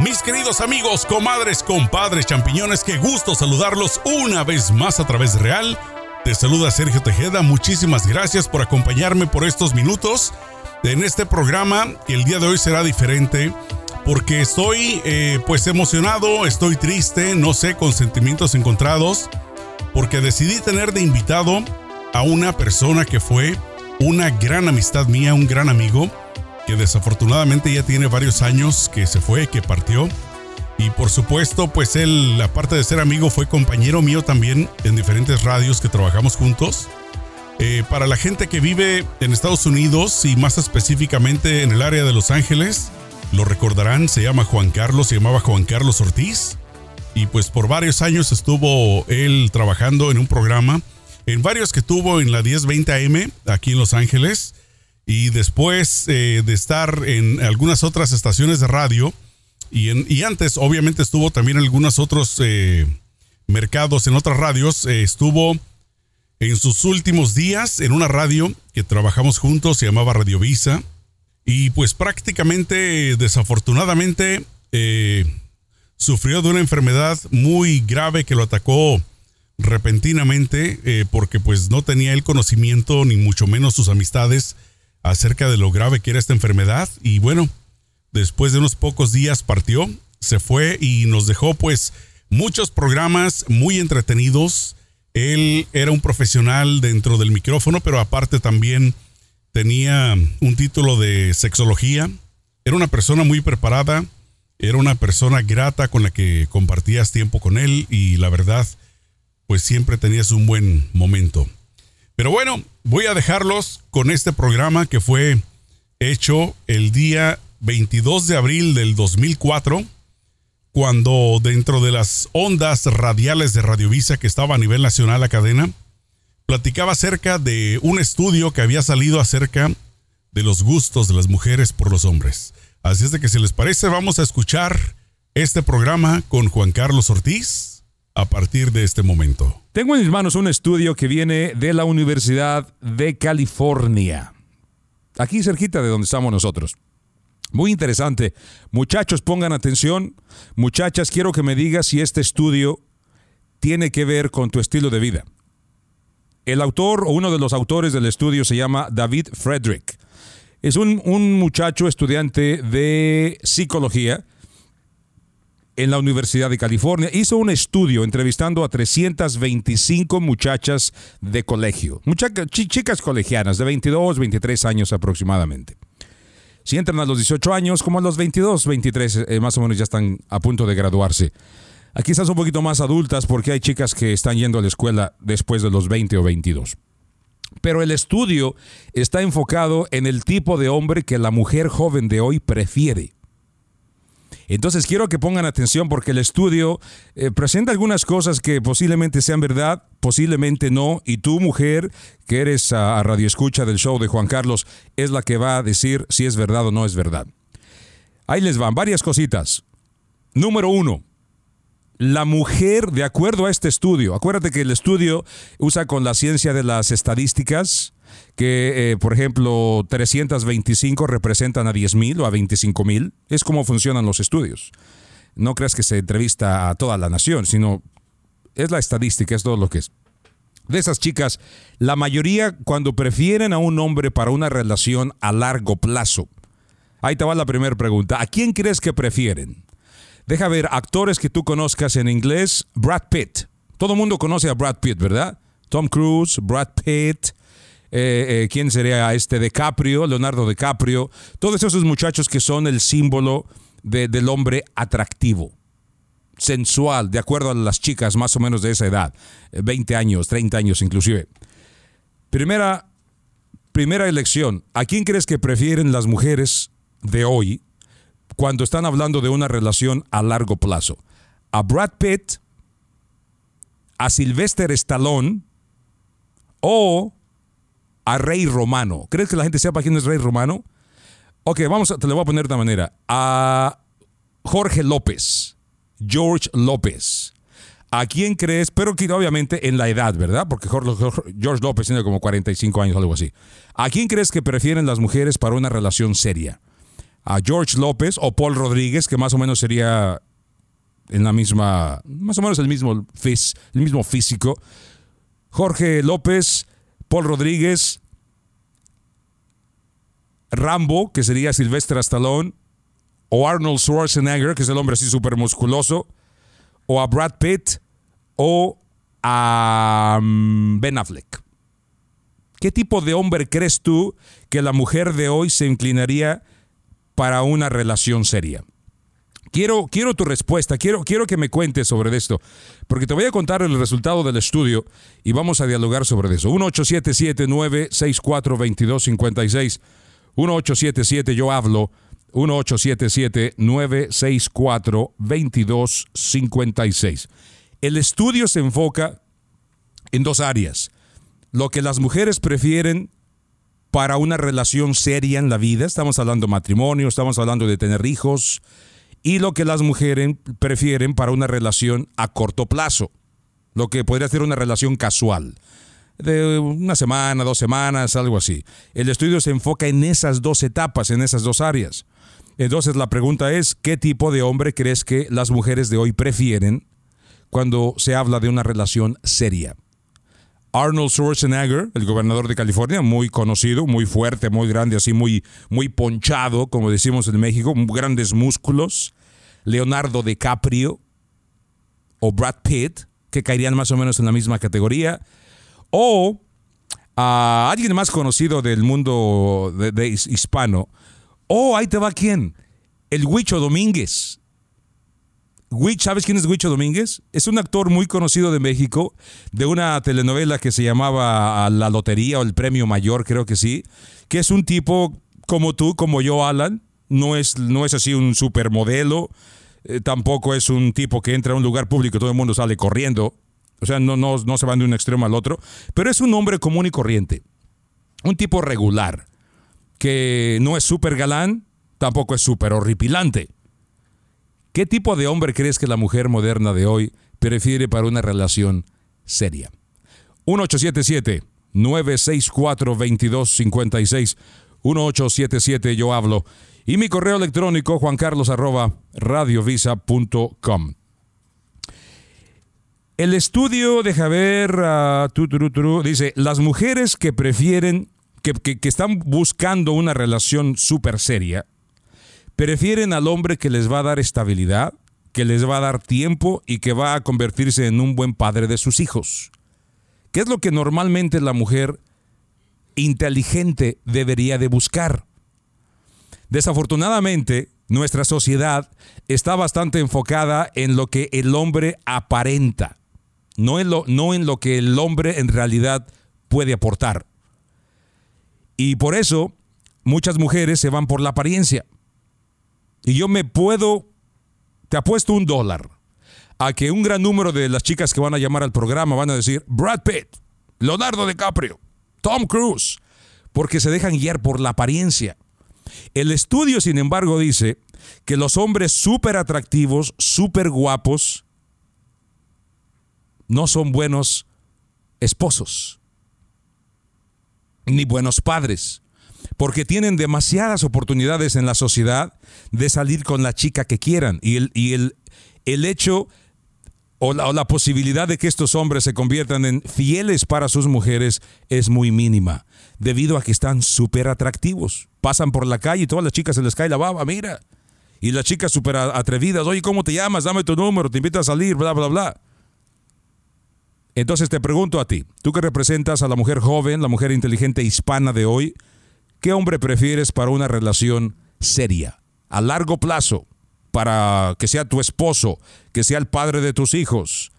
Mis queridos amigos, comadres, compadres, champiñones, qué gusto saludarlos una vez más a través Real. Te saluda Sergio Tejeda, muchísimas gracias por acompañarme por estos minutos en este programa el día de hoy será diferente porque estoy eh, pues emocionado, estoy triste, no sé, con sentimientos encontrados, porque decidí tener de invitado a una persona que fue una gran amistad mía, un gran amigo, desafortunadamente ya tiene varios años que se fue, que partió. Y por supuesto, pues él, aparte de ser amigo, fue compañero mío también en diferentes radios que trabajamos juntos. Eh, para la gente que vive en Estados Unidos y más específicamente en el área de Los Ángeles, lo recordarán, se llama Juan Carlos, se llamaba Juan Carlos Ortiz. Y pues por varios años estuvo él trabajando en un programa, en varios que tuvo en la 1020 AM aquí en Los Ángeles y después eh, de estar en algunas otras estaciones de radio y, antes obviamente estuvo también en algunos otros eh, mercados, en otras radios, eh, estuvo en sus últimos días en una radio que trabajamos juntos, se llamaba Radio Visa y pues prácticamente desafortunadamente sufrió de una enfermedad muy grave que lo atacó repentinamente porque pues no tenía el conocimiento ni mucho menos sus amistades acerca de lo grave que era esta enfermedad y bueno, después de unos pocos días partió, se fue y nos dejó pues muchos programas muy entretenidos. Él era un profesional dentro del micrófono, pero aparte también tenía un título de sexología. Era una persona muy preparada, era una persona grata con la que compartías tiempo con él y la verdad, pues siempre tenías un buen momento. Pero bueno, voy a dejarlos con este programa que fue hecho el día 22 de abril del 2004, cuando dentro de las ondas radiales de Radiovisa que estaba a nivel nacional la cadena, platicaba acerca de un estudio que había salido acerca de los gustos de las mujeres por los hombres. Así es de que si les parece vamos a escuchar este programa con Juan Carlos Ortiz a partir de este momento. Tengo en mis manos un estudio que viene de la Universidad de California, aquí cerquita de donde estamos nosotros. Muy interesante. Muchachos, pongan atención. Muchachas, quiero que me digas si este estudio tiene que ver con tu estilo de vida. El autor o uno de los autores del estudio se llama David Frederick. Es un, un muchacho estudiante de psicología en la Universidad de California, hizo un estudio entrevistando a 325 muchachas de colegio, chicas colegianas de 22, 23 años aproximadamente. Si entran a los 18 años, como a los 22, 23, eh, más o menos ya están a punto de graduarse. Aquí están un poquito más adultas porque hay chicas que están yendo a la escuela después de los 20 o 22. Pero el estudio está enfocado en el tipo de hombre que la mujer joven de hoy prefiere. Entonces quiero que pongan atención porque el estudio eh, presenta algunas cosas que posiblemente sean verdad, posiblemente no, y tú mujer que eres a, radio escucha del show de Juan Carlos es la que va a decir si es verdad o no es verdad. Ahí les van varias cositas. Número uno, la mujer, de acuerdo a este estudio, acuérdate que el estudio usa con la ciencia de las estadísticas, que, eh, por ejemplo, 325 representan a 10.000 o a 25.000. Es como funcionan los estudios. No creas que se entrevista a toda la nación, sino es la estadística, es todo lo que es. De esas chicas, la mayoría cuando prefieren a un hombre para una relación a largo plazo. Ahí te va la primera pregunta. ¿A quién crees que prefieren? Deja ver actores que tú conozcas en inglés. Brad Pitt. Todo el mundo conoce a Brad Pitt, ¿verdad? Tom Cruise, Brad Pitt, eh, eh, ¿quién sería este? DiCaprio, Leonardo DiCaprio, todos esos muchachos que son el símbolo del hombre atractivo, sensual, de acuerdo a las chicas más o menos de esa edad, 20 años, 30 años inclusive. Primera, primera elección, ¿a quién crees que prefieren las mujeres de hoy cuando están hablando de una relación a largo plazo? ¿A Brad Pitt? ¿A Sylvester Stallone? ¿O a Rey Romano. ¿Crees que la gente sepa quién es Rey Romano? Ok, vamos a, te lo voy a poner de esta manera. A Jorge López. George López. ¿A quién crees? Pero que obviamente en la edad, ¿verdad? Porque George López tiene como 45 años, algo así. ¿A quién crees que prefieren las mujeres para una relación seria? a George López o Paul Rodríguez, que más o menos sería en la misma, más o menos el mismo, el mismo físico. Jorge López, Paul Rodríguez, Rambo, que sería Sylvester Stallone, o Arnold Schwarzenegger, que es el hombre así súper musculoso, o a Brad Pitt, o a mm, Ben Affleck. ¿Qué tipo de hombre crees tú que la mujer de hoy se inclinaría para una relación seria? Quiero, quiero tu respuesta, quiero, quiero que me cuentes sobre esto, porque te voy a contar el resultado del estudio y vamos a dialogar sobre eso. 1877-964-2256. 1877 yo hablo. 1877-964-2256. El estudio se enfoca en dos áreas. Lo que las mujeres prefieren para una relación seria en la vida, estamos hablando de matrimonio, estamos hablando de tener hijos, y lo que las mujeres prefieren para una relación a corto plazo, lo que podría ser una relación casual, de una semana, dos semanas, algo así. El estudio se enfoca en esas dos etapas, en esas dos áreas. Entonces la pregunta es, ¿qué tipo de hombre crees que las mujeres de hoy prefieren cuando se habla de una relación seria? Arnold Schwarzenegger, el gobernador de California, muy conocido, muy fuerte, muy grande, así muy, muy ponchado, como decimos en México, grandes músculos. Leonardo DiCaprio o Brad Pitt, que caerían más o menos en la misma categoría. O a alguien más conocido del mundo de, hispano. O ahí te va quién. El Huicho Domínguez. ¿sabes quién es Huicho Domínguez? Es un actor muy conocido de México, de una telenovela que se llamaba La Lotería o el Premio Mayor, creo que sí, que es un tipo como tú, como yo, Alan. No es, no es así un supermodelo, eh, tampoco es un tipo que entra a un lugar público y todo el mundo sale corriendo. O sea, no, no, no se van de un extremo al otro, pero es un hombre común y corriente. Un tipo regular, que no es súper galán, tampoco es súper horripilante ¿Qué tipo de hombre crees que la mujer moderna de hoy prefiere para una relación seria? 1877-964-2256. 1877 yo hablo. Y mi correo electrónico juancarlos arroba radiovisa.com. El estudio, deja ver, uh, dice, las mujeres que prefieren, que, que están buscando una relación súper seria, Prefieren al hombre que les va a dar estabilidad, que les va a dar tiempo y que va a convertirse en un buen padre de sus hijos. ¿Qué es lo que normalmente la mujer inteligente debería de buscar? Desafortunadamente, nuestra sociedad está bastante enfocada en lo que el hombre aparenta, no en lo, no en lo que el hombre en realidad puede aportar. Y por eso muchas mujeres se van por la apariencia. Y yo me puedo, te apuesto un dólar a que un gran número de las chicas que van a llamar al programa van a decir Brad Pitt, Leonardo DiCaprio, Tom Cruise, porque se dejan guiar por la apariencia. El estudio, sin embargo, dice que los hombres súper atractivos, súper guapos, no son buenos esposos, ni buenos padres porque tienen demasiadas oportunidades en la sociedad de salir con la chica que quieran. Y el, y el, el hecho o la, o la, posibilidad de que estos hombres se conviertan en fieles para sus mujeres es muy mínima, debido a que están súper atractivos. Pasan por la calle y todas las chicas se les cae la baba, mira. Y las chicas súper atrevidas, oye, ¿cómo te llamas? Dame tu número, te invito a salir, bla, bla, bla. Entonces te pregunto a ti, tú que representas a la mujer joven, la mujer inteligente hispana de hoy, ¿Qué hombre prefieres para una relación seria, a largo plazo, para que sea tu esposo, que sea el padre de tus hijos?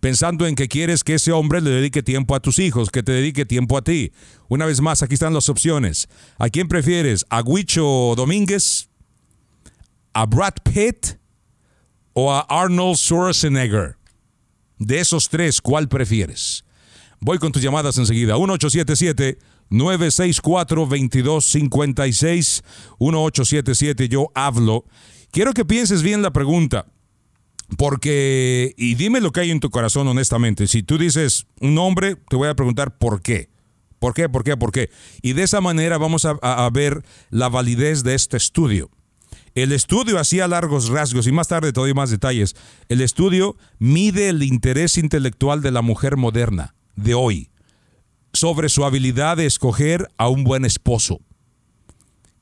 Pensando en que quieres que ese hombre le dedique tiempo a tus hijos, que te dedique tiempo a ti. Una vez más, aquí están las opciones. ¿A quién prefieres? ¿A Huicho Domínguez? ¿A Brad Pitt? ¿O a Arnold Schwarzenegger? De esos tres, ¿cuál prefieres? Voy con tus llamadas enseguida. 1877 964-2256, 1877, yo hablo. Quiero que pienses bien la pregunta, porque, y dime lo que hay en tu corazón honestamente. Si tú dices un nombre, te voy a preguntar por qué. ¿Por qué? ¿Por qué? ¿Por qué? Y de esa manera vamos a, a ver la validez de este estudio. El estudio hacía largos rasgos y más tarde te doy más detalles. El estudio mide el interés intelectual de la mujer moderna de hoy sobre su habilidad de escoger a un buen esposo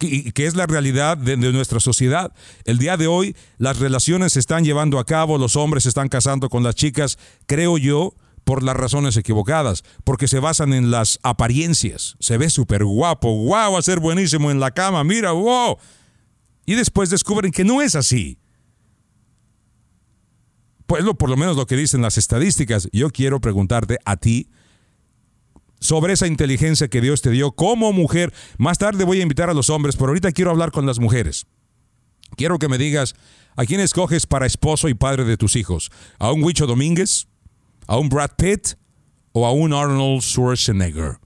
que, es la realidad de, nuestra sociedad. El día de hoy las relaciones se están llevando a cabo, los hombres se están casando con las chicas, creo yo, por las razones equivocadas, porque se basan en las apariencias. Se ve súper guapo, wow, va a ser buenísimo en la cama, mira, wow. Y después descubren que no es así. Pues por lo menos lo que dicen las estadísticas. Yo quiero preguntarte a ti, sobre esa inteligencia que Dios te dio como mujer. Más tarde voy a invitar a los hombres, pero ahorita quiero hablar con las mujeres. Quiero que me digas, ¿a quién escoges para esposo y padre de tus hijos? ¿A un Huicho Domínguez? ¿A un Brad Pitt? ¿O a un Arnold Schwarzenegger?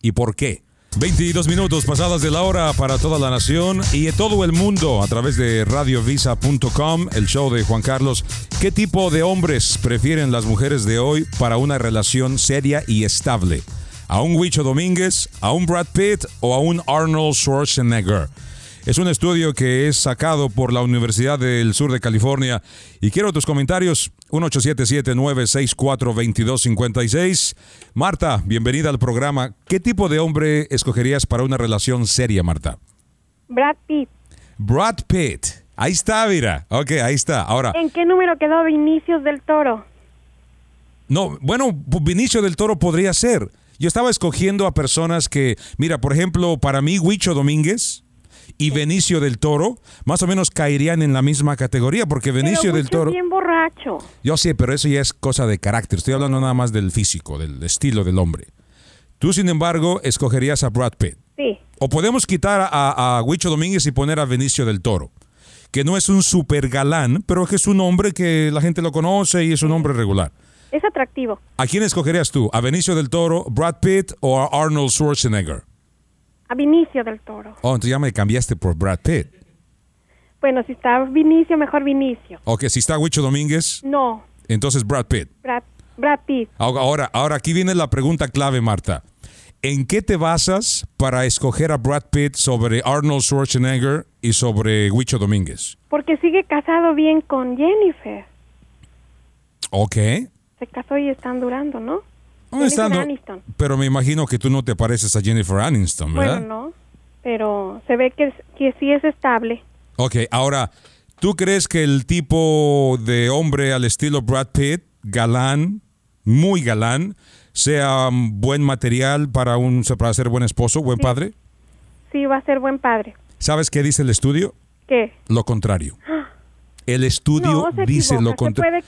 ¿Y por qué? 22 minutos pasadas de la hora para toda la nación y todo el mundo a través de radiovisa.com, el show de Juan Carlos. ¿Qué tipo de hombres prefieren las mujeres de hoy para una relación seria y estable? a un Huicho Domínguez, a un Brad Pitt o a un Arnold Schwarzenegger. Es un estudio que es sacado por la Universidad del Sur de California y quiero tus comentarios 1877-964-2256. Marta, bienvenida al programa. ¿Qué tipo de hombre escogerías para una relación seria, Marta? Brad Pitt. Brad Pitt. Ahí está, mira. Ok, ahí está. Ahora. ¿En qué número quedó Vinicio del Toro? No, bueno, Vinicio del Toro podría ser. Yo estaba escogiendo a personas que, mira, por ejemplo, para mí, Huicho Domínguez y Benicio del Toro, más o menos caerían en la misma categoría, porque Benicio del Toro. Es bien borracho. Yo sé, pero eso ya es cosa de carácter. Estoy hablando nada más del físico, del estilo del hombre. Tú, sin embargo, escogerías a Brad Pitt. Sí. O podemos quitar a, a Huicho Domínguez y poner a Benicio del Toro, que no es un super galán, pero que es un hombre que la gente lo conoce y es un hombre regular. Es atractivo. ¿A quién escogerías tú? ¿A Benicio del Toro, Brad Pitt o a Arnold Schwarzenegger? A Vinicio del Toro. Oh, entonces ya me cambiaste por Brad Pitt. Bueno, si está Vinicio, mejor Vinicio. Ok, si está Huicho Domínguez. No. Entonces Brad Pitt. Brad, Brad Pitt. Ahora, ahora aquí viene la pregunta clave, Marta. ¿En qué te basas para escoger a Brad Pitt sobre Arnold Schwarzenegger y sobre Huicho Domínguez? Porque sigue casado bien con Jennifer. Ok se casó y están durando, ¿no? Aniston. Pero me imagino que tú no te pareces a Jennifer Aniston, ¿verdad? Bueno, no, pero se ve que, que sí es estable. Ok, ahora, ¿tú crees que el tipo de hombre al estilo Brad Pitt, galán, muy galán, sea buen material para, un, para ser buen esposo, buen padre? Sí, va a ser buen padre. ¿Sabes qué dice el estudio? ¿Qué? Lo contrario. El estudio dice lo contrario.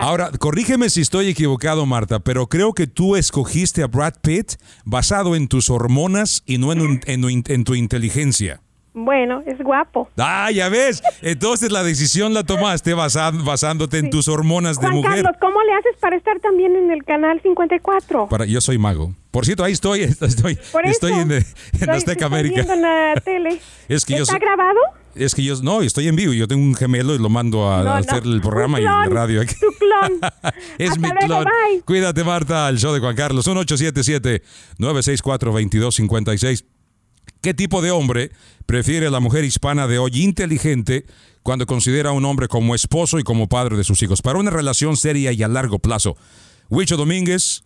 Ahora, corrígeme si estoy equivocado, Marta, pero creo que tú escogiste a Brad Pitt basado en tus hormonas y no en, en, tu inteligencia. Bueno, es guapo. Ah, ya ves. Entonces la decisión la tomaste basándote en tus hormonas de mujer. Carlos, ¿cómo le haces para estar también en el canal 54? Para, yo soy mago. Por cierto, ahí estoy, estoy, estoy en, en Azteca América. En la tele. ¿Está grabado? Es que yo, no, estoy en vivo. Yo tengo un gemelo y lo mando a, hacer el programa y la radio aquí. Tu clon. es mi clon. Cuídate, Marta, al show de Juan Carlos. 1877-964-2256. ¿Qué tipo de hombre prefiere la mujer hispana de hoy inteligente cuando considera a un hombre como esposo y como padre de sus hijos? Para una relación seria y a largo plazo. Wicho Domínguez,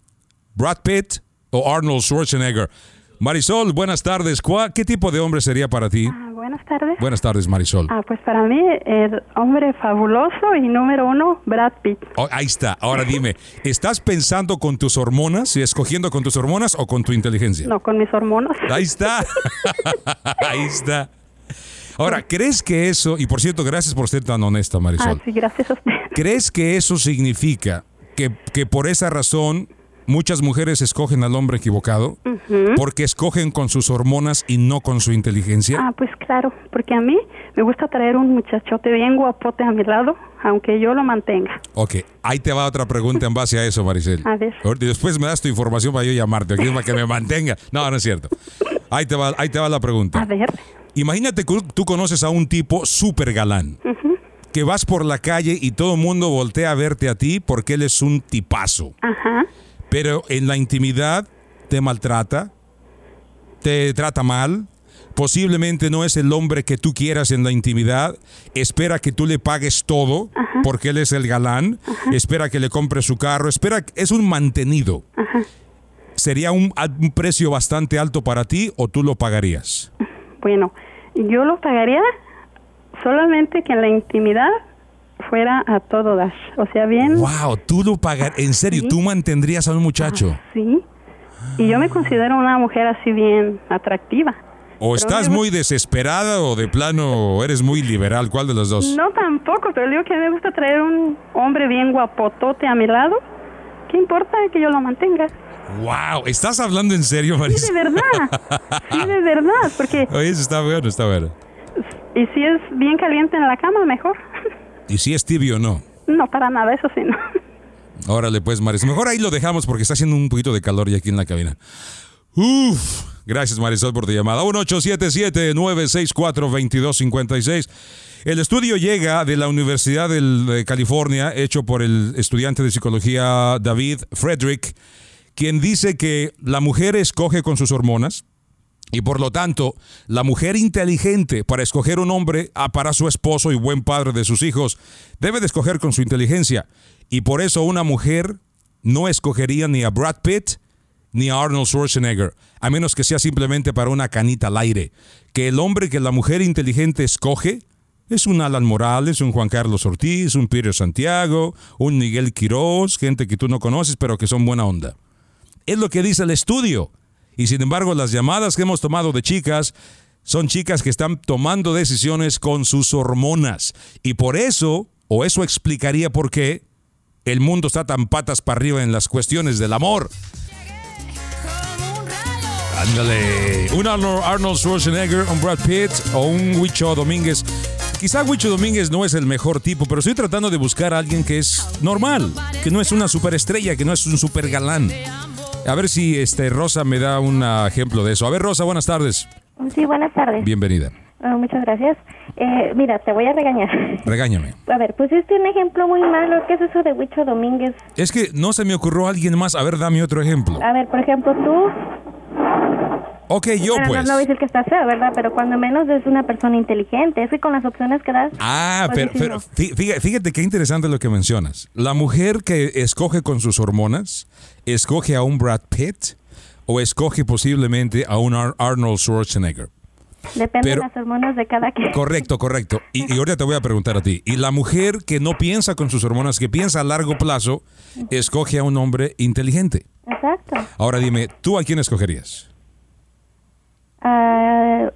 Brad Pitt o Arnold Schwarzenegger. Marisol, buenas tardes. ¿Qué tipo de hombre sería para ti? Ah, buenas tardes. Buenas tardes, Marisol. Ah, pues para mí, el hombre fabuloso y número uno, Brad Pitt. Oh, ahí está. Ahora dime, ¿estás pensando con tus hormonas y escogiendo con tus hormonas o con tu inteligencia? No, con mis hormonas. Ahí está. ahí está. Ahora, ¿crees que eso, y por cierto, gracias por ser tan honesta, Marisol. Ah, sí, gracias a usted. ¿Crees que eso significa que, que por esa razón muchas mujeres escogen al hombre equivocado porque escogen con sus hormonas y no con su inteligencia? Ah, pues claro, porque a mí me gusta traer un muchachote bien guapote a mi lado, aunque yo lo mantenga. Ok, ahí te va otra pregunta en base a eso, Maricel. A ver. Después me das tu información para yo llamarte, aquí para que me mantenga. No, no es cierto. Ahí te va, ahí te va la pregunta. A ver. Imagínate que tú conoces a un tipo súper galán. Que vas por la calle y todo el mundo voltea a verte a ti porque él es un tipazo. Ajá pero en la intimidad te maltrata, te trata mal, posiblemente no es el hombre que tú quieras en la intimidad, espera que tú le pagues todo porque él es el galán, espera que le compres su carro, espera, es un mantenido. ¿Sería un, un precio bastante alto para ti o tú lo pagarías? Bueno, yo lo pagaría solamente que en la intimidad fuera a todo dar. O sea, bien. Wow, tú lo pagarías, en serio, Sí. tú mantendrías a un muchacho. Sí. Y yo me considero una mujer así bien atractiva. O Pero estás me muy desesperada o de plano eres muy liberal, ¿cuál de los dos? No tampoco, pero digo que me gusta traer un hombre bien guapotote a mi lado. ¿Qué importa que yo lo mantenga? Wow, ¿estás hablando en serio, Sí, Marisa? de verdad. Sí, de verdad. Porque, Oye, eso está bueno, está bueno. y si es bien caliente en la cama, mejor. ¿Y si es tibio o no? No, para nada, eso sí, no. Órale, pues, Maris. Mejor ahí lo dejamos porque está haciendo un poquito de calor ya aquí en la cabina. Uf. Gracias, Marisol, por tu llamada. 1877-964-2256. El estudio llega de la Universidad de California, hecho por el estudiante de psicología David Frederick, quien dice que la mujer escoge con sus hormonas, y por lo tanto, la mujer inteligente para escoger un hombre ah, para su esposo y buen padre de sus hijos debe de escoger con su inteligencia. Y por eso una mujer no escogería ni a Brad Pitt ni a Arnold Schwarzenegger, a menos que sea simplemente para una canita al aire. Que el hombre que la mujer inteligente escoge es un Alan Morales, un Juan Carlos Ortiz, un Peter Santiago, un Miguel Quiroz, gente que tú no conoces pero que son buena onda. Es lo que dice el estudio. Y sin embargo, las llamadas que hemos tomado de chicas son chicas que están tomando decisiones con sus hormonas. Y por eso, o eso explicaría por qué, el mundo está tan patas para arriba en las cuestiones del amor. Ándale. Un Arnold, Schwarzenegger, un Brad Pitt o un Huicho Domínguez. Quizá Huicho Domínguez no es el mejor tipo, pero estoy tratando de buscar a alguien que es normal, que no es una superestrella, que no es un super galán. A ver si este Rosa me da un ejemplo de eso. A ver, Rosa, buenas tardes. Sí, buenas tardes. Bienvenida. Ah, muchas gracias. Eh, mira, te voy a regañar. Regáñame. A ver, pusiste un ejemplo muy malo. ¿Qué es eso de Huicho Domínguez? Es que no se me ocurrió alguien más. A ver, dame otro ejemplo. A ver, por ejemplo, tú. Ok, yo bueno, pues. no, no voy a decir que estás feo, ¿verdad? Pero cuando menos es una persona inteligente. Es que con las opciones que das. Ah, pues pero, fí- fíjate, fíjate qué interesante lo que mencionas. La mujer que escoge con sus hormonas, escoge a un Brad Pitt o escoge posiblemente a un Ar- Arnold Schwarzenegger. Depende pero- de las hormonas de cada quien. Correcto, correcto. Y, y ahorita te voy a preguntar a ti. Y la mujer que no piensa con sus hormonas, que piensa a largo plazo, escoge a un hombre inteligente. Exacto. Ahora dime, ¿tú a quién escogerías? Ah,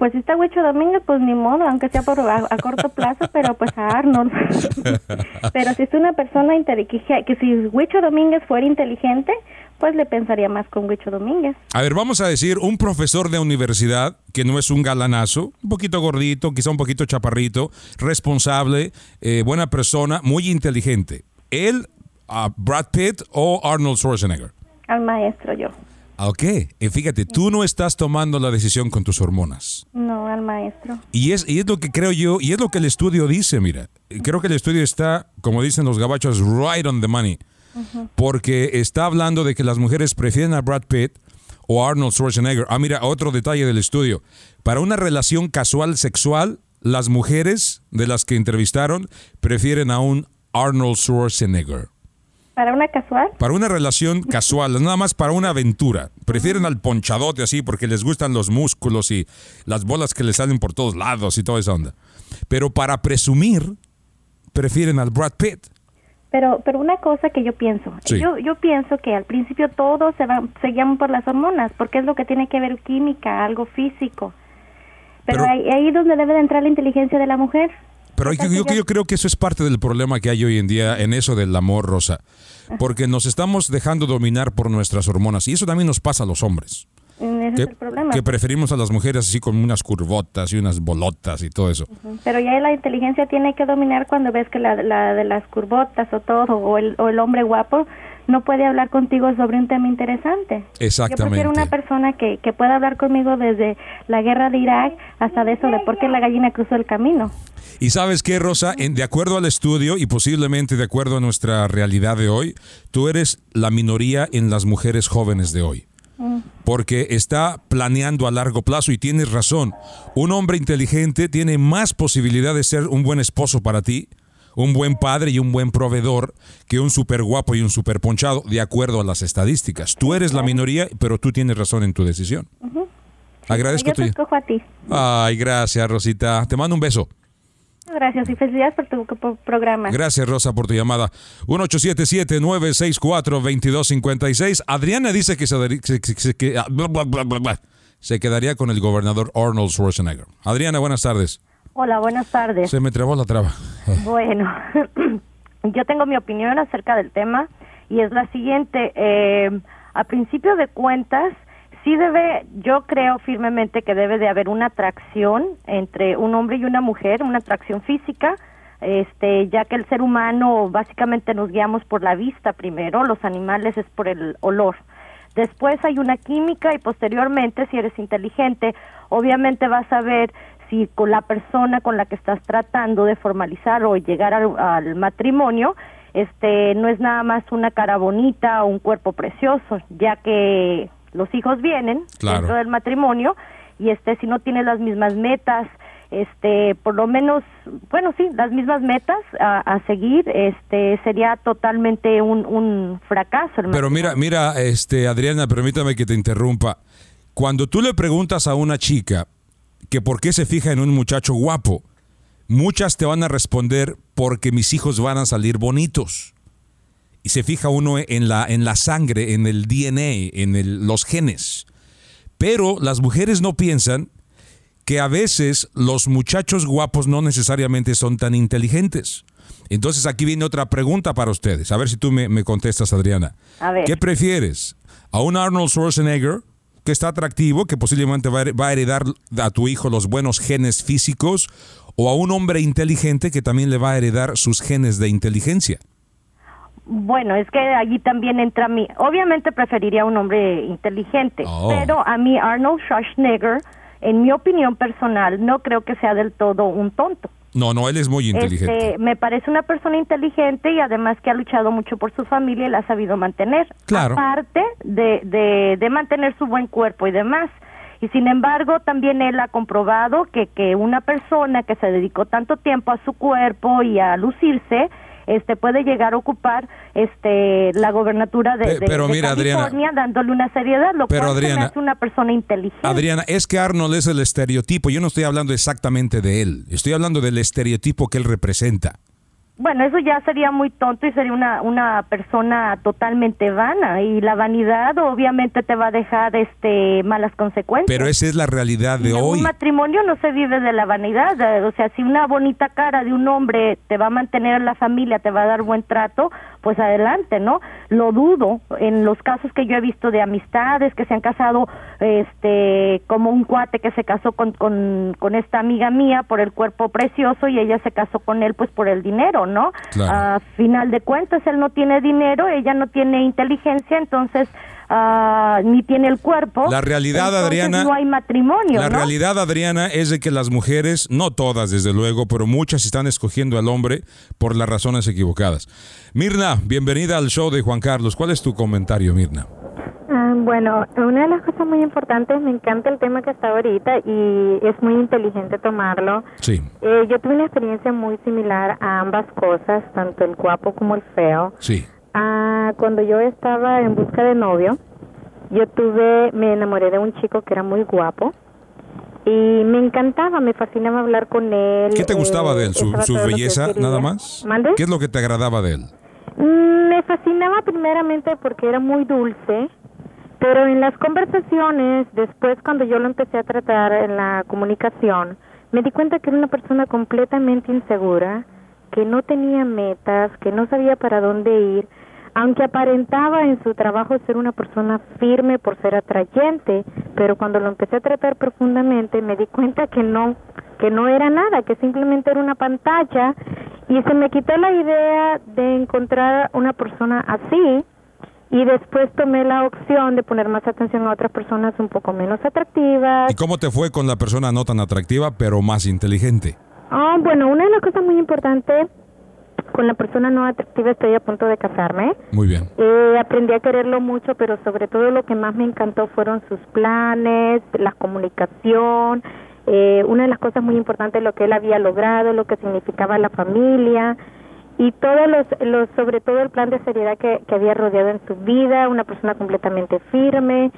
pues si está Huicho Domínguez, pues ni modo, aunque sea por a, a corto plazo, pero pues a Arnold. pero si es una persona inteligente, que si Huicho Domínguez fuera inteligente, pues le pensaría más con Huicho Domínguez. A ver, vamos a decir un profesor de universidad que no es un galanazo, un poquito gordito, quizá un poquito chaparrito, responsable, eh, buena persona, muy inteligente. ¿Él, a Brad Pitt o Arnold Schwarzenegger? Al maestro yo. Ah, Ok, y fíjate, tú no estás tomando la decisión con tus hormonas. No, al maestro. Y es, y es lo que creo yo, y es lo que el estudio dice, mira. Creo que el estudio está, como dicen los gabachos, right on the money. Porque está hablando de que las mujeres prefieren a Brad Pitt o a Arnold Schwarzenegger. Ah, mira, otro detalle del estudio. Para una relación casual sexual, las mujeres de las que entrevistaron prefieren a un Arnold Schwarzenegger. ¿Para una casual? Para una relación casual, nada más para una aventura. Prefieren al ponchadote así porque les gustan los músculos y las bolas que les salen por todos lados y toda esa onda. Pero para presumir, prefieren al Brad Pitt. Pero, pero una cosa que yo pienso, Sí. yo, yo pienso que al principio todos se van, se llaman por las hormonas, porque es lo que tiene que ver química, algo físico. Pero, Pero- ahí, ahí es donde debe de entrar la inteligencia de la mujer. Pero yo, creo que eso es parte del problema que hay hoy en día en eso del amor, Rosa. Porque nos estamos dejando dominar por nuestras hormonas. Y eso también nos pasa a los hombres. Mm, Ese Que, es el problema. que preferimos a las mujeres así con unas curvotas y unas bolotas y todo eso. Pero ya la inteligencia tiene que dominar cuando ves que la, la de las curvotas o todo, o el, o el hombre guapo, no puede hablar contigo sobre un tema interesante. Yo Exactamente. prefiero una persona que, que pueda hablar conmigo desde la guerra de Irak hasta de eso de por qué la gallina cruzó el camino. Y sabes qué, Rosa, En- de acuerdo al estudio y posiblemente de acuerdo a nuestra realidad de hoy, tú eres la minoría en las mujeres jóvenes de hoy. Porque está planeando a largo plazo y tienes razón. Un hombre inteligente tiene más posibilidad de ser un buen esposo para ti, un buen padre y un buen proveedor que un súper guapo y un súper ponchado, de acuerdo a las estadísticas. Tú eres la minoría, pero tú tienes razón en tu decisión. Agradezco Yo tu... te escojo a ti. Ay, gracias, Rosita. Te mando un beso. Gracias y felicidades por tu programa. Gracias, Rosa, por tu llamada. 1877-964-2256. Adriana dice que se, se- que- ah, bla, bla, bla. se quedaría con el gobernador Arnold Schwarzenegger. Adriana, buenas tardes. Hola, buenas tardes. Se me trabó la traba. Bueno, yo tengo mi opinión acerca del tema y es la siguiente. Eh, a principio de cuentas, sí debe, yo creo firmemente que debe de haber una atracción entre un hombre y una mujer, una atracción física, este, ya que el ser humano básicamente nos guiamos por la vista primero, los animales es por el olor. Después hay una química y posteriormente, si eres inteligente, obviamente vas a ver si con la persona con la que estás tratando de formalizar o llegar al, matrimonio, este, no es nada más una cara bonita o un cuerpo precioso, ya que los hijos vienen Claro. dentro del matrimonio y este, si no tienes las mismas metas, este, por lo menos, bueno, sí, las mismas metas a, a seguir, este, sería totalmente un, un fracaso. Pero mira, mira, este, Adriana, permítame que te interrumpa. Cuando tú le preguntas a una chica que por qué se fija en un muchacho guapo, muchas te van a responder porque mis hijos van a salir bonitos. Y se fija uno en la, en la sangre, en el DNA, en el- los genes. Pero las mujeres no piensan que a veces los muchachos guapos no necesariamente son tan inteligentes. Entonces aquí viene otra pregunta para ustedes. A ver si tú me, me contestas, Adriana. A ver. ¿Qué prefieres? ¿A un Arnold Schwarzenegger que está atractivo, que posiblemente va a her- va a heredar a tu hijo los buenos genes físicos? ¿O a un hombre inteligente que también le va a heredar sus genes de inteligencia? Bueno, es que allí también entra mi. Obviamente preferiría un hombre inteligente, Oh. pero a mí Arnold Schwarzenegger, en mi opinión personal, no creo que sea del todo un tonto. No, no, él es muy inteligente. Este, me parece una persona inteligente y además que ha luchado mucho por su familia y la ha sabido mantener. Claro. Aparte de, de, de mantener su buen cuerpo y demás. Y sin embargo, también él ha comprobado que, que una persona que se dedicó tanto tiempo a su cuerpo y a lucirse, este puede llegar a ocupar este la gobernatura de, de- pero de mira, Adriana. California dándole una seriedad, lo Pero, cual Adriana. hace una persona inteligente. Adriana, es que Arnold es el estereotipo. Yo no estoy hablando exactamente de él. Estoy hablando del estereotipo que él representa. Bueno, eso ya sería muy tonto y sería una, una persona totalmente vana y la vanidad obviamente te va a dejar este malas consecuencias. Pero esa es la realidad de En un hoy. matrimonio no se vive de la vanidad, eh, o sea, si una bonita cara de un hombre te va a mantener en la familia, te va a dar buen trato, pues adelante, ¿no? Lo dudo en los casos que yo he visto de amistades que se han casado, este, como un cuate que se casó con, con, con esta amiga mía por el cuerpo precioso y ella se casó con él pues por el dinero, ¿no? Claro. A final de cuentas él no tiene dinero, ella no tiene inteligencia, entonces ah, ni tiene el cuerpo. La realidad, Entonces, Adriana, no hay matrimonio, La ¿no? realidad, Adriana, es de que las mujeres, no todas desde luego, pero muchas están escogiendo al hombre por las razones equivocadas. Mirna, bienvenida al show de Juan Carlos. ¿Cuál es tu comentario, Mirna? Bueno, una de las cosas muy importantes, me encanta el tema que está ahorita y es muy inteligente tomarlo. Sí, Eh, yo tuve una experiencia muy similar a ambas cosas, tanto el guapo como el feo. sí. Ah, cuando yo estaba en busca de novio, yo tuve, me enamoré de un chico que era muy guapo y me encantaba, me fascinaba hablar con él. ¿Qué te gustaba eh, de él? ¿Su, que belleza nada más? ¿Mande? ¿Qué es lo que te agradaba de él? Mm, Me fascinaba primeramente porque era muy dulce, pero en las conversaciones, después cuando yo lo empecé a tratar en la comunicación, me di cuenta que era una persona completamente insegura, que no tenía metas, que no sabía para dónde ir, aunque aparentaba en su trabajo ser una persona firme por ser atrayente, pero cuando lo empecé a tratar profundamente me di cuenta que no, que no era nada, que simplemente era una pantalla y se me quitó la idea de encontrar una persona así y después tomé la opción de poner más atención a otras personas un poco menos atractivas. ¿Y cómo te fue con la persona no tan atractiva, pero más inteligente? Ah, bueno, una de las cosas muy importantes con la persona no atractiva estoy a punto de casarme. Muy bien. Eh, aprendí a quererlo mucho, pero sobre todo lo que más me encantó fueron sus planes, la comunicación, eh, una de las cosas muy importantes lo que él había logrado, lo que significaba la familia y todos los, los sobre todo el plan de seriedad que, había rodeado en su vida, una persona completamente firme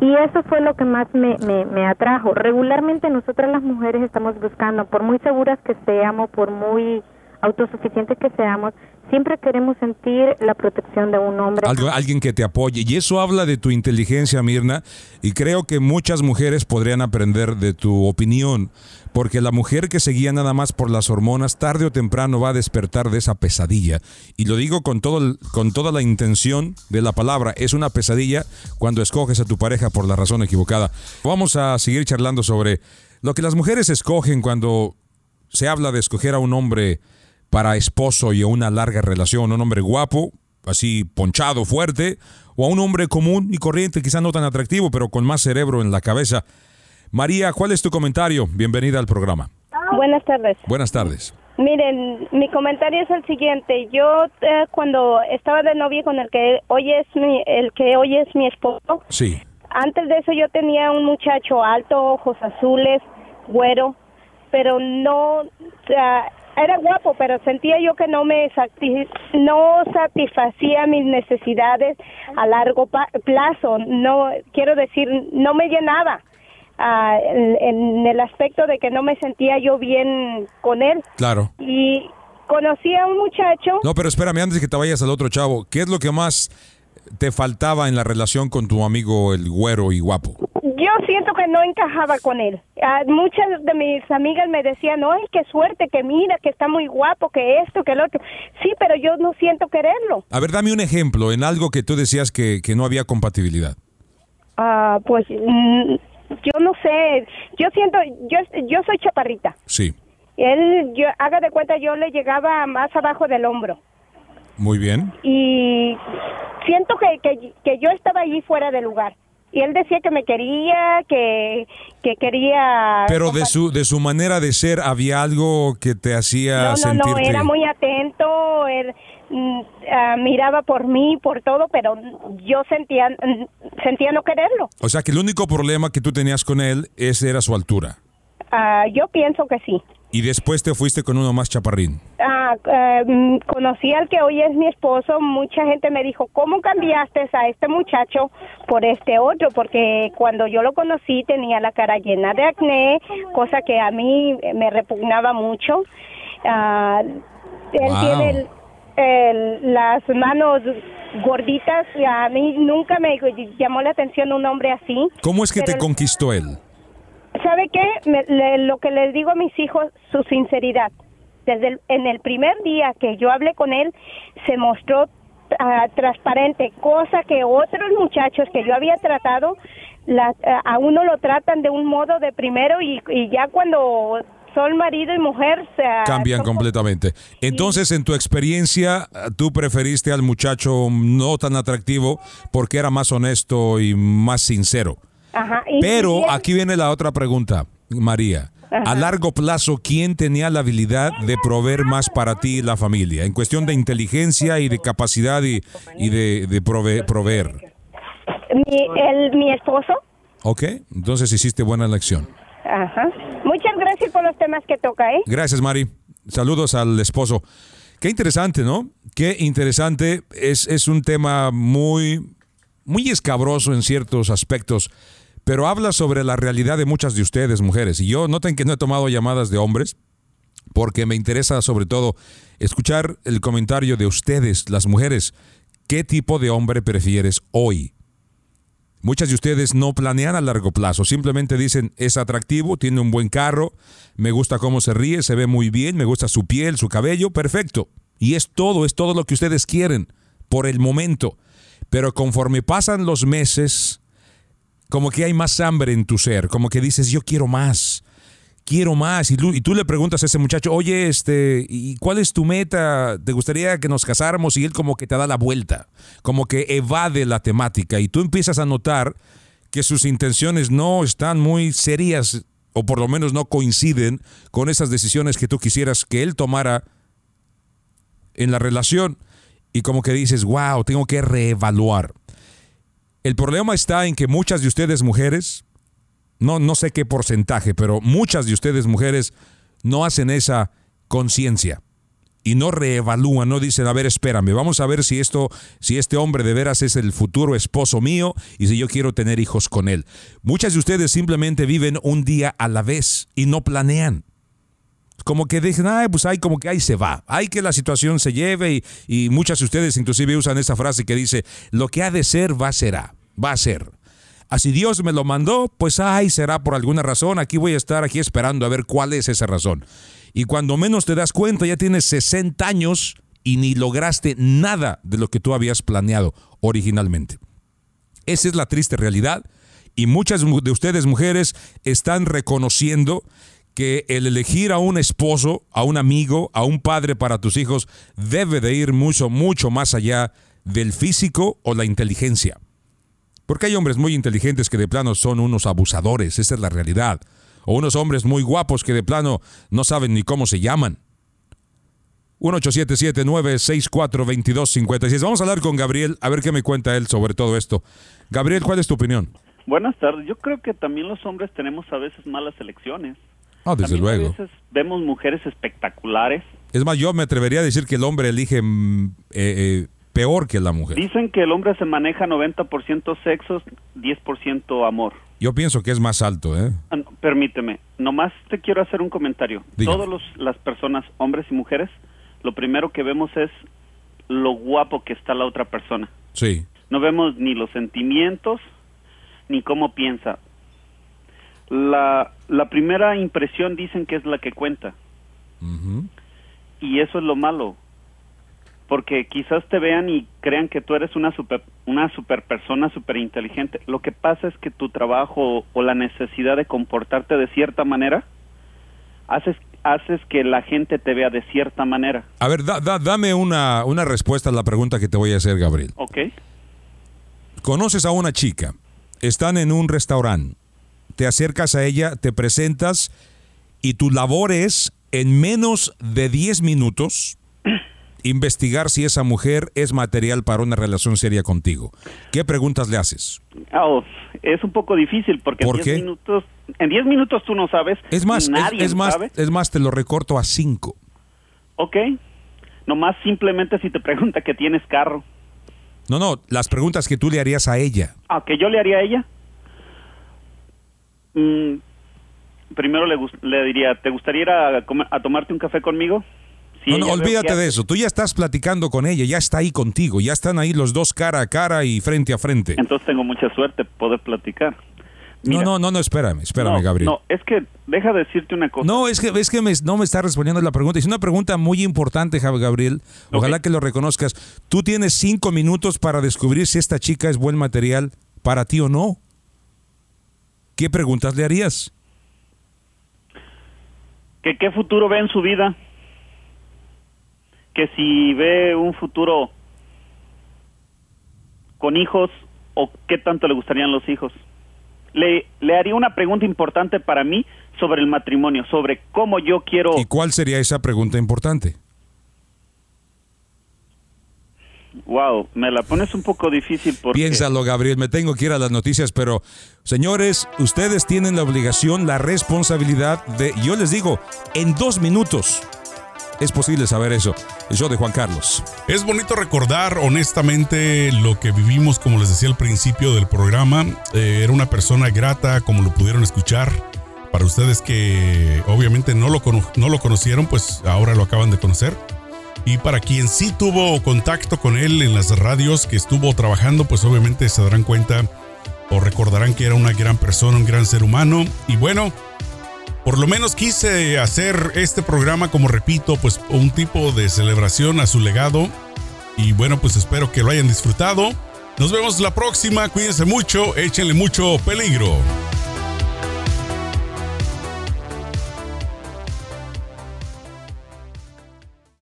y eso fue lo que más me, me, me atrajo. Regularmente nosotras las mujeres estamos buscando, por muy seguras que seamos, por muy autosuficientes que seamos, siempre queremos sentir la protección de un hombre. Alguien que te apoye. Y eso habla de tu inteligencia, Mirna. Y creo que muchas mujeres podrían aprender de tu opinión. Porque la mujer que se guía nada más por las hormonas, tarde o temprano va a despertar de esa pesadilla. Y lo digo con, todo con toda la intención de la palabra. Es una pesadilla cuando escoges a tu pareja por la razón equivocada. Vamos a seguir charlando sobre lo que las mujeres escogen cuando se habla de escoger a un hombre para esposo y a una larga relación, un hombre guapo, así ponchado, fuerte, o a un hombre común y corriente, quizá no tan atractivo, pero con más cerebro en la cabeza. María, ¿cuál es tu comentario? Bienvenida al programa. Buenas tardes. Buenas tardes. Miren, mi comentario es el siguiente. Yo eh, cuando estaba de novia con el que hoy es mi, el que hoy es mi esposo, Sí. antes de eso yo tenía un muchacho alto, ojos azules, güero, pero no, o sea, era guapo, pero sentía yo que no me satis- no satisfacía mis necesidades a largo pa- plazo. No, quiero decir, no me llenaba. ah, en, en el aspecto de que no me sentía yo bien con él Claro. y conocí a un muchacho No, pero espérame, antes que te vayas al otro chavo, ¿qué es lo que más te faltaba en la relación con tu amigo el güero y guapo? Yo siento que no encajaba con él. Ah, muchas de mis amigas me decían, ay, qué suerte, que mira, que está muy guapo, que esto, que el otro. Sí, pero yo no siento quererlo. A ver, dame un ejemplo en algo que tú decías que, que no había compatibilidad. Ah, pues mm, yo no sé, yo siento, yo, yo soy chaparrita. Sí. Él, yo, haga de cuenta, yo le llegaba más abajo del hombro. Muy bien. y siento que, que, que yo estaba allí fuera de lugar. Y él decía que me quería, que, que quería... Pero de su, de su manera de ser, ¿había algo que te hacía No, no, sentirte...? no, era muy atento, él mm, ah, miraba por mí, por todo, pero yo sentía, mm, sentía no quererlo. O sea, que el único problema que tú tenías con él ese era su altura. Ah, yo pienso que sí. Y después te fuiste con uno más chaparrín. Ah, eh, conocí al que hoy es mi esposo, mucha gente me dijo, ¿cómo cambiaste a este muchacho por este otro? Porque cuando yo lo conocí tenía la cara llena de acné, cosa que a mí me repugnaba mucho. Ah, él Wow. tiene el- el- las manos gorditas, y a mí nunca me llamó la atención un hombre así. ¿Cómo es que te conquistó él? ¿Sabe qué? Me- le- lo que les digo a mis hijos, su sinceridad. Desde el, en el primer día que yo hablé con él, se mostró ah, transparente, cosa que otros muchachos que yo había tratado, la- ah, a uno lo tratan de un modo de primero y, y ya cuando son marido y mujer se Cambian son- completamente. Entonces, en tu experiencia, tú preferiste al muchacho no tan atractivo porque era más honesto y más sincero. Ajá, y- Pero aquí viene la otra pregunta, María. A largo plazo, ¿quién tenía la habilidad de proveer más para ti y la familia? En cuestión de inteligencia y de capacidad y, y de, de prove- proveer. mi, el- mi esposo. ¿Ok? Entonces hiciste buena elección. Ajá. Muchas gracias por los temas que toca, ¿eh? Gracias, Mari. Saludos al esposo. Qué interesante, ¿no? Qué interesante. Es, es un tema muy, muy escabroso en ciertos aspectos, pero habla sobre la realidad de muchas de ustedes, mujeres. Y yo noten que no he tomado llamadas de hombres, porque me interesa sobre todo escuchar el comentario de ustedes, las mujeres. ¿Qué tipo de hombre prefieres hoy? Muchas de ustedes no planean a largo plazo, simplemente dicen es atractivo, tiene un buen carro, me gusta cómo se ríe, se ve muy bien, me gusta su piel, su cabello, perfecto. Y es todo, es todo lo que ustedes quieren por el momento. Pero conforme pasan los meses, como que hay más hambre en tu ser, como que dices yo quiero más, quiero más. Y tú, le preguntas a ese muchacho, oye, este, ¿y cuál es tu meta? ¿Te gustaría que nos casáramos? Y él como que te da la vuelta, como que evade la temática. Y tú empiezas a notar que sus intenciones no están muy serias, o por lo menos no coinciden con esas decisiones que tú quisieras que él tomara en la relación y como que dices, wow, tengo que reevaluar. El problema está en que muchas de ustedes mujeres, no, no sé qué porcentaje, pero muchas de ustedes mujeres no hacen esa conciencia y no reevalúan, no dicen, a ver, espérame, vamos a ver si esto, si este hombre de veras es el futuro esposo mío y si yo quiero tener hijos con él. Muchas de ustedes simplemente viven un día a la vez y no planean. Como que dicen, ay, pues hay como que ahí se va, hay que la situación se lleve y, muchas de ustedes inclusive usan esa frase que dice, lo que ha de ser, va a será, va a ser. Así Dios me lo mandó, pues ay, será por alguna razón, aquí voy a estar aquí esperando a ver cuál es esa razón y cuando menos te das cuenta ya tienes 60 años y ni lograste nada de lo que tú habías planeado originalmente. Esa es la triste realidad y muchas de ustedes mujeres están reconociendo que el elegir a un esposo, a un amigo, a un padre para tus hijos debe de ir mucho, mucho más allá del físico o la inteligencia. Porque hay hombres muy inteligentes que de plano son unos abusadores, esa es la realidad o unos hombres muy guapos que de plano no saben ni cómo se llaman. 1-877-964-2256. Vamos a hablar con Gabriel, a ver qué me cuenta él sobre todo esto. Gabriel, ¿cuál es tu opinión? Buenas tardes. Yo creo que también los hombres tenemos a veces malas elecciones. Ah, desde luego. A veces vemos mujeres espectaculares. Es más, yo me atrevería a decir que el hombre elige mm, eh, eh, peor que la mujer. Dicen que el hombre se maneja 90% sexos, 10% amor. Yo pienso que es más alto, ¿eh? Ah, permíteme, nomás te quiero hacer un comentario. Todas las personas, hombres y mujeres, lo primero que vemos es lo guapo que está la otra persona. Sí. No vemos ni los sentimientos, ni cómo piensa. La, la primera impresión dicen que es la que cuenta. Y eso es lo malo porque quizás te vean y crean que tú eres una super, una super persona, super inteligente. Lo que pasa es que tu trabajo o la necesidad de comportarte de cierta manera haces, haces que la gente te vea de cierta manera. A ver, dame una, una respuesta a la pregunta que te voy a hacer, Gabriel. Ok. Conoces a una chica, están en un restaurante, te acercas a ella, te presentas y tu labor es en menos de 10 minutos investigar si esa mujer es material para una relación seria contigo. ¿Qué preguntas le haces? Oh, es un poco difícil porque en 10 minutos en 10 minutos tú no sabes. Es más, es, más, es más te lo recorto a 5. Ok. Nomás simplemente si te pregunta que tienes carro. No, no, las preguntas que tú le harías a ella. Ah, que yo le haría a ella. Mm, primero le, le diría, ¿te gustaría ir a, a tomarte un café conmigo? no, no, olvídate de eso. Tú ya estás platicando con ella, ya está ahí contigo, ya están ahí los dos cara a cara y frente a frente. Entonces tengo mucha suerte poder platicar. no, no, no, no, espérame, espérame, Gabriel. No, es que deja decirte una cosa. No, es que, es que no me está respondiendo la pregunta. Es una pregunta muy importante, Gabriel. Ojalá que lo reconozcas. Tú tienes cinco minutos para descubrir si esta chica es buen material para ti o no. ¿Qué preguntas le harías? ¿Que qué futuro ve en su vida? que si ve un futuro con hijos o qué tanto le gustarían los hijos. Le, le haría una pregunta importante para mí sobre el matrimonio, sobre cómo yo quiero... ¿Y cuál sería esa pregunta importante? Wow, me la pones un poco difícil porque... Piénsalo, Gabriel, me tengo que ir a las noticias, pero señores, ustedes tienen la obligación, la responsabilidad de, yo les digo, en dos minutos es posible saber eso. El show de Juan Carlos. Es bonito recordar honestamente lo que vivimos, como les decía al principio del programa. Eh, era una persona grata, como lo pudieron escuchar. Para ustedes que obviamente no lo, no lo conocieron, pues ahora lo acaban de conocer. Y para quien sí tuvo contacto con él en las radios que estuvo trabajando, pues obviamente se darán cuenta o recordarán que era una gran persona, un gran ser humano. Y bueno, por lo menos quise hacer este programa, como repito, pues un tipo de celebración a su legado. Y bueno, pues espero que lo hayan disfrutado. Nos vemos la próxima, cuídense mucho, échenle mucho peligro.